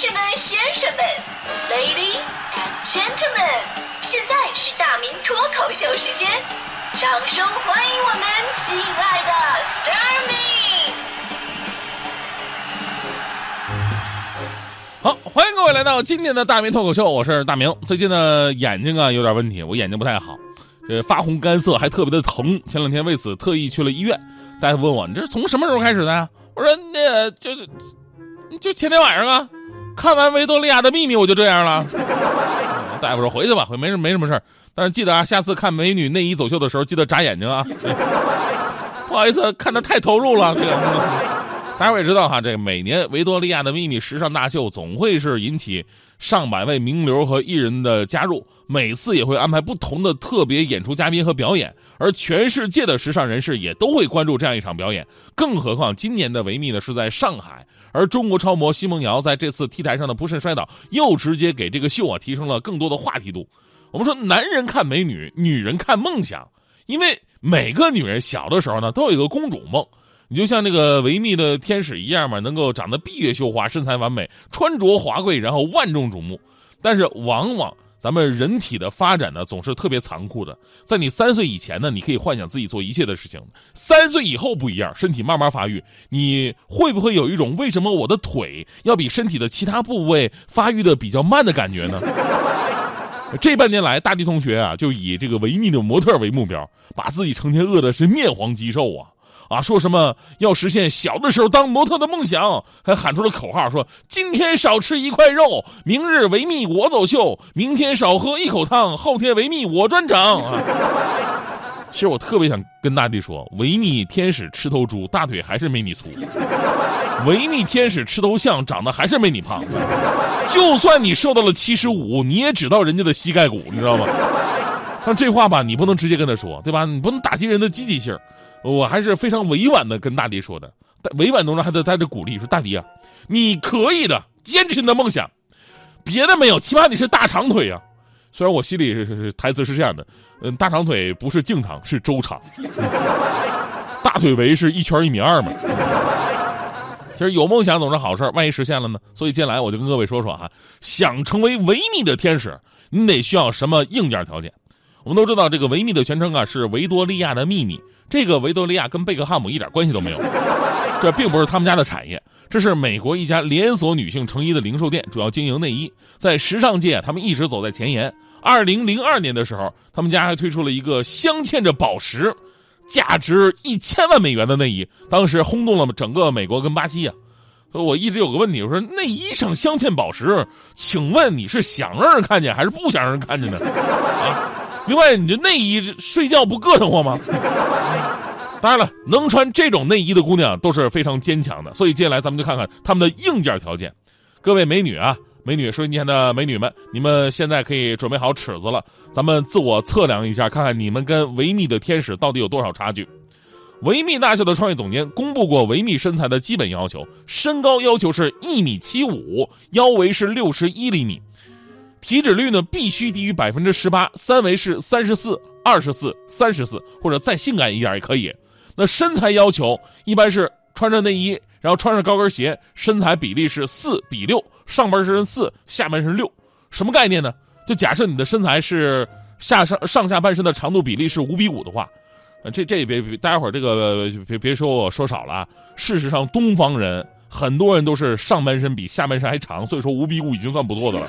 士们、先生们，Ladies and Gentlemen，现在是大明脱口秀时间，掌声欢迎我们亲爱的 s t a r m y 好，欢迎各位来到今天的大明脱口秀，我是大明。最近呢，眼睛啊有点问题，我眼睛不太好，这发红干涩，还特别的疼。前两天为此特意去了医院，大夫问我：“你这是从什么时候开始的呀？”我说：“那就是就前天晚上啊，看完《维多利亚的秘密》我就这样了。”大夫说：“回去吧，回没什没什么事儿，但是记得啊，下次看美女内衣走秀的时候，记得眨眼睛啊。”不好意思，看的太投入了。这个。大家也知道哈，这个每年维多利亚的秘密时尚大秀总会是引起上百位名流和艺人的加入，每次也会安排不同的特别演出嘉宾和表演，而全世界的时尚人士也都会关注这样一场表演。更何况今年的维密呢是在上海，而中国超模奚梦瑶在这次 T 台上的不慎摔倒，又直接给这个秀啊提升了更多的话题度。我们说，男人看美女，女人看梦想，因为每个女人小的时候呢都有一个公主梦。你就像那个维密的天使一样嘛，能够长得闭月羞花，身材完美，穿着华贵，然后万众瞩目。但是往往咱们人体的发展呢，总是特别残酷的。在你三岁以前呢，你可以幻想自己做一切的事情；三岁以后不一样，身体慢慢发育，你会不会有一种为什么我的腿要比身体的其他部位发育的比较慢的感觉呢？这半年来，大地同学啊，就以这个维密的模特为目标，把自己成天饿的是面黄肌瘦啊。啊，说什么要实现小的时候当模特的梦想，还喊出了口号，说今天少吃一块肉，明日维密我走秀；明天少喝一口汤，后天维密我专场。啊、其实我特别想跟大地说，维密天使吃头猪，大腿还是没你粗；维密天使吃头象，长得还是没你胖。就算你瘦到了七十五，你也只到人家的膝盖骨，你知道吗？但这话吧，你不能直接跟他说，对吧？你不能打击人的积极性。我还是非常委婉的跟大迪说的，委婉当中还得带着鼓励，说大迪啊，你可以的，坚持你的梦想，别的没有，起码你是大长腿啊。虽然我心里是台词是这样的，嗯，大长腿不是净长，是周长，大腿围是一圈一米二嘛。其实有梦想总是好事，万一实现了呢？所以接下来我就跟各位说说哈，想成为维密的天使，你得需要什么硬件条件？我们都知道这个维密的全称啊是维多利亚的秘密。这个维多利亚跟贝克汉姆一点关系都没有，这并不是他们家的产业，这是美国一家连锁女性成衣的零售店，主要经营内衣。在时尚界，他们一直走在前沿。二零零二年的时候，他们家还推出了一个镶嵌着宝石、价值一千万美元的内衣，当时轰动了整个美国跟巴西呀。所以我一直有个问题，我说内衣上镶嵌宝石，请问你是想让人看见还是不想让人看见呢？啊？另外，你这内衣睡觉不硌得慌吗？当然了，能穿这种内衣的姑娘都是非常坚强的。所以接下来咱们就看看她们的硬件条件。各位美女啊，美女收音机前的美女们，你们现在可以准备好尺子了，咱们自我测量一下，看看你们跟维密的天使到底有多少差距。维密大秀的创业总监公布过维密身材的基本要求：身高要求是一米七五，腰围是六十一厘米。体脂率呢必须低于百分之十八，三围是三十四、二十四、三十四，或者再性感一点也可以。那身材要求一般是穿着内衣，然后穿上高跟鞋，身材比例是四比六，上半身四，下半身六。什么概念呢？就假设你的身材是下上上下半身的长度比例是五比五的话，这这也别待会儿这个别别说我说少了啊。事实上，东方人很多人都是上半身比下半身还长，所以说五比五已经算不错的了。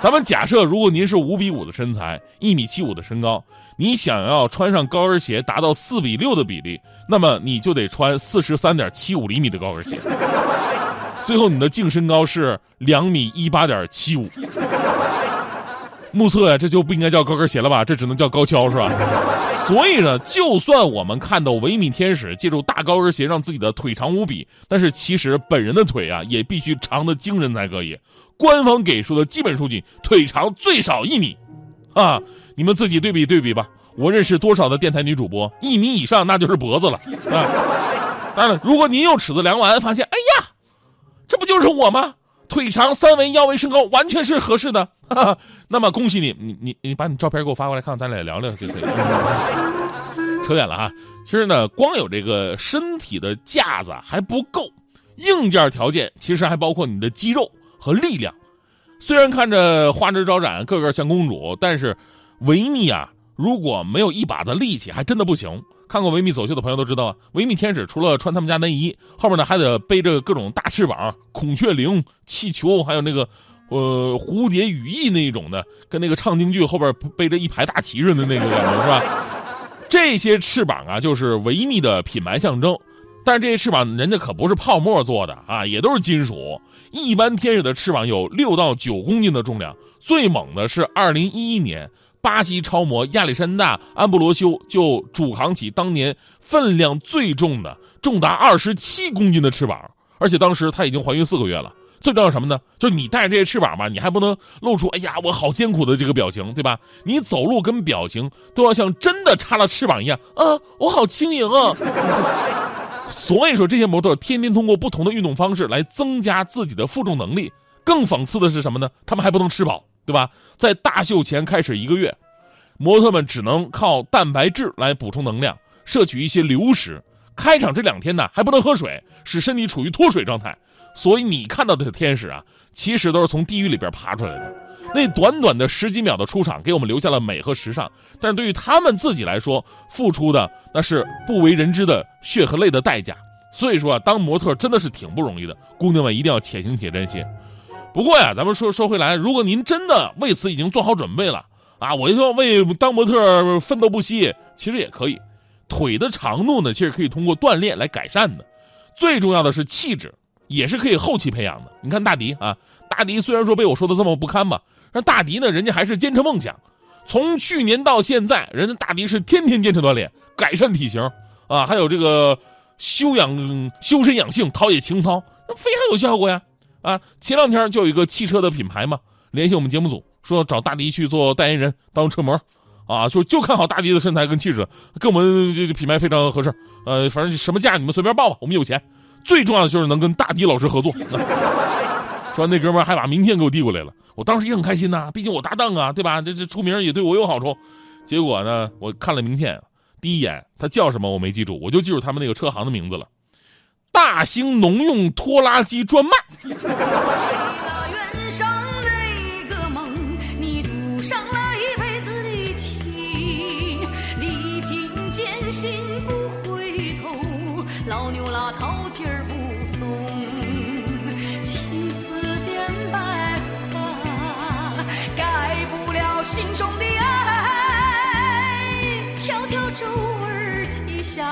咱们假设，如果您是五比五的身材，一米七五的身高，你想要穿上高跟鞋达到四比六的比例，那么你就得穿四十三点七五厘米的高跟鞋。最后，你的净身高是两米一八点七五。目测呀，这就不应该叫高跟鞋了吧？这只能叫高跷，是吧？所以呢，就算我们看到维密天使借助大高跟鞋让自己的腿长无比，但是其实本人的腿啊，也必须长的惊人才可以。官方给出的基本数据，腿长最少一米，啊，你们自己对比对比吧。我认识多少的电台女主播，一米以上那就是脖子了啊。当然，如果您用尺子量完发现，哎呀，这不就是我吗？腿长三围腰围身高完全是合适的，那么恭喜你，你你你把你照片给我发过来，看看咱俩聊聊就可以。扯远了哈，其实呢，光有这个身体的架子还不够，硬件条件其实还包括你的肌肉和力量。虽然看着花枝招展，个个像公主，但是维密啊，如果没有一把的力气，还真的不行。看过维密走秀的朋友都知道啊，维密天使除了穿他们家内衣，后面呢还得背着各种大翅膀、孔雀翎、气球，还有那个呃蝴蝶羽翼那一种的，跟那个唱京剧后边背着一排大旗似的那个感觉是吧？这些翅膀啊，就是维密的品牌象征。但是这些翅膀人家可不是泡沫做的啊，也都是金属。一般天使的翅膀有六到九公斤的重量，最猛的是二零一一年，巴西超模亚历山大·安布罗修就主扛起当年分量最重的，重达二十七公斤的翅膀，而且当时她已经怀孕四个月了。最重要什么呢？就是你带着这些翅膀吧，你还不能露出“哎呀，我好艰苦”的这个表情，对吧？你走路跟表情都要像真的插了翅膀一样啊，我好轻盈啊！所以说，这些模特天天通过不同的运动方式来增加自己的负重能力。更讽刺的是什么呢？他们还不能吃饱，对吧？在大秀前开始一个月，模特们只能靠蛋白质来补充能量，摄取一些流食。开场这两天呢，还不能喝水，使身体处于脱水状态。所以你看到的天使啊，其实都是从地狱里边爬出来的。那短短的十几秒的出场，给我们留下了美和时尚，但是对于他们自己来说，付出的那是不为人知的血和泪的代价。所以说啊，当模特真的是挺不容易的，姑娘们一定要且行且珍惜。不过呀，咱们说说回来，如果您真的为此已经做好准备了啊，我就说为当模特奋斗不息，其实也可以。腿的长度呢，其实可以通过锻炼来改善的。最重要的是气质，也是可以后期培养的。你看大迪啊，大迪虽然说被我说的这么不堪吧。但大迪呢？人家还是坚持梦想，从去年到现在，人家大迪是天天坚持锻炼，改善体型啊，还有这个修养、修身养性、陶冶情操，非常有效果呀！啊，前两天就有一个汽车的品牌嘛，联系我们节目组说找大迪去做代言人，当车模，啊，就就看好大迪的身材跟气质，跟我们这品牌非常合适。呃，反正什么价你们随便报吧，我们有钱，最重要的就是能跟大迪老师合作。说那哥们还把名片给我递过来了，我当时也很开心呐，毕竟我搭档啊，对吧？这这出名也对我有好处。结果呢，我看了名片，第一眼他叫什么我没记住，我就记住他们那个车行的名字了：大兴农用拖拉机专卖。好劲儿不松，青丝变白发，改不了心中的爱，条条皱纹记下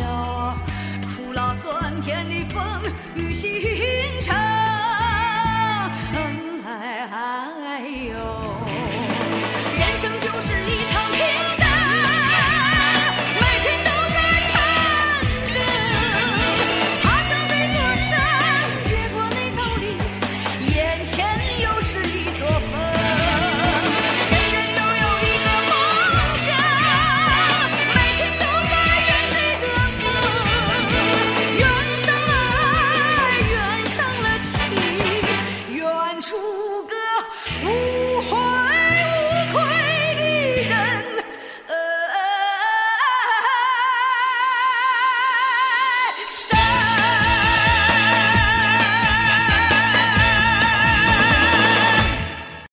了，苦辣酸甜的风雨洗。